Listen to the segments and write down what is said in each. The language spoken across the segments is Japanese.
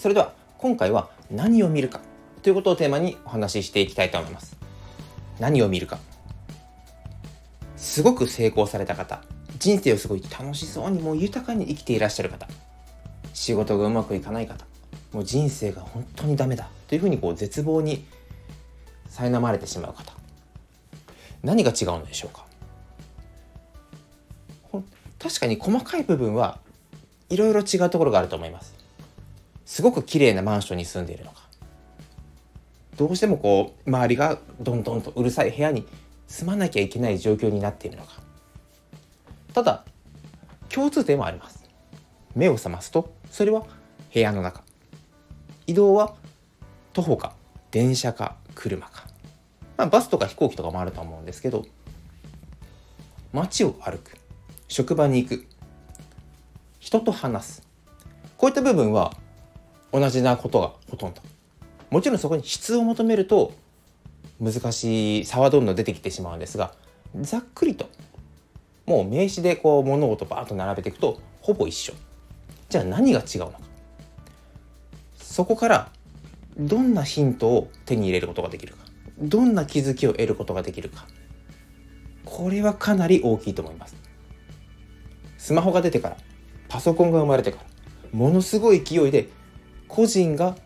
それでは今回は何を見るかということをテーマにお話ししていきたいと思います。何を見るか。すごく成功された方。人生をすごい楽しそうにもう豊かに生きていらっしゃる方。仕事がうまくいかない方。もう人生が本当にダメだ。というふうにこう絶望に苛まれてしまう方。何が違うのでしょうか。確かに細かい部分はいろいろ違うところがあると思います。すごく綺麗なマンションに住んでいるのか。どうしてもこう周りがどんどんとうるさい部屋に住まなきゃいけない状況になっているのか。ただ共通点はあります。目を覚ますとそれは部屋の中。移動は徒歩か電車か車か、まあ、バスとか飛行機とかもあると思うんですけど街を歩く。職場に行く。人と話す。こういった部分は同じなことがほとんど。もちろんそこに質を求めると難しい差はどんどん出てきてしまうんですがざっくりともう名詞でこう物事バーッと並べていくとほぼ一緒。じゃあ何が違うのか。そこからどんなヒントを手に入れることができるか。どんな気づきを得ることができるか。これはかなり大きいと思います。スマホが出てからパソコンが生まれてからものすごい勢いで個人が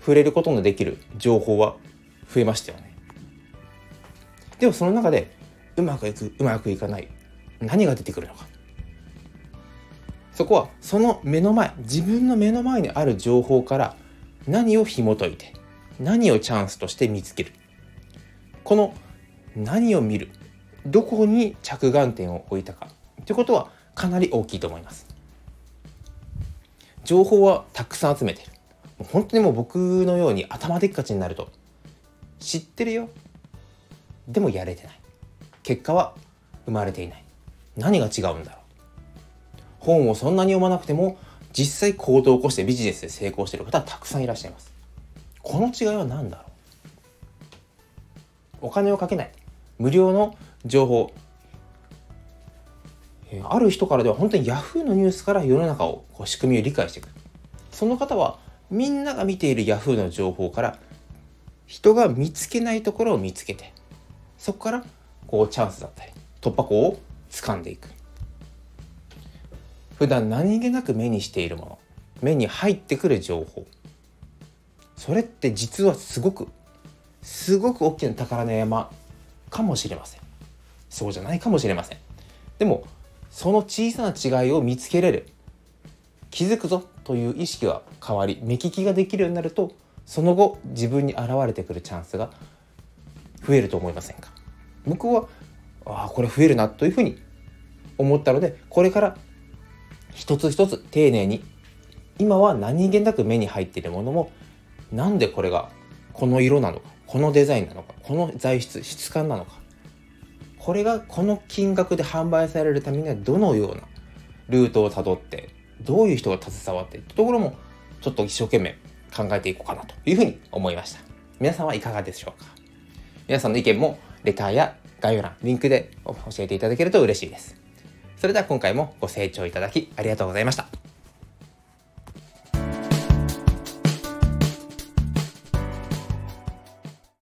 触れることのできる情報は増えましたよね。でもその中でうまくいくうまくいかない。何が出てくるのか。そこはその目の前自分の目の前にある情報から何を紐解いて何をチャンスとして見つける。この何を見るどこに着眼点を置いたか。ということはかなり大きいと思います。情報はたくさん集めてる。本当にもう僕のように頭でっかちになると知ってるよ。でもやれてない。結果は生まれていない。何が違うんだろう。本をそんなに読まなくても実際行動を起こしてビジネスで成功している方はたくさんいらっしゃいます。この違いは何だろう。お金をかけない。無料の情報。ある人からでは本当に Yahoo のニュースから世の中をこう仕組みを理解していく。その方はみんなが見ている Yahoo の情報から人が見つけないところを見つけてそこからこうチャンスだったり突破口を掴んでいく。普段何気なく目にしているもの目に入ってくる情報。それって実はすごくすごく大きな宝の山かもしれません。そうじゃないかもしれません。でもその小さな違いを見つけれる気づくぞという意識が変わり目利きができるようになるとその後自分に現れてくるチャンスが増えると思いませんか？僕はああこれ増えるなというふうに思ったのでこれから一つ一つ丁寧に今は何気なく目に入っているものもなんでこれがこの色なのかこのデザインなのかこの材質質感なのかこれがこの金額で販売されるためにはどのようなルートをたどってどういう人が携わっていったところもちょっと一生懸命考えていこうかなというふうに思いました。皆さんはいかがでしょうか？皆さんの意見もレターや概要欄リンクで教えていただけると嬉しいです。それでは今回もご清聴いただきありがとうございました。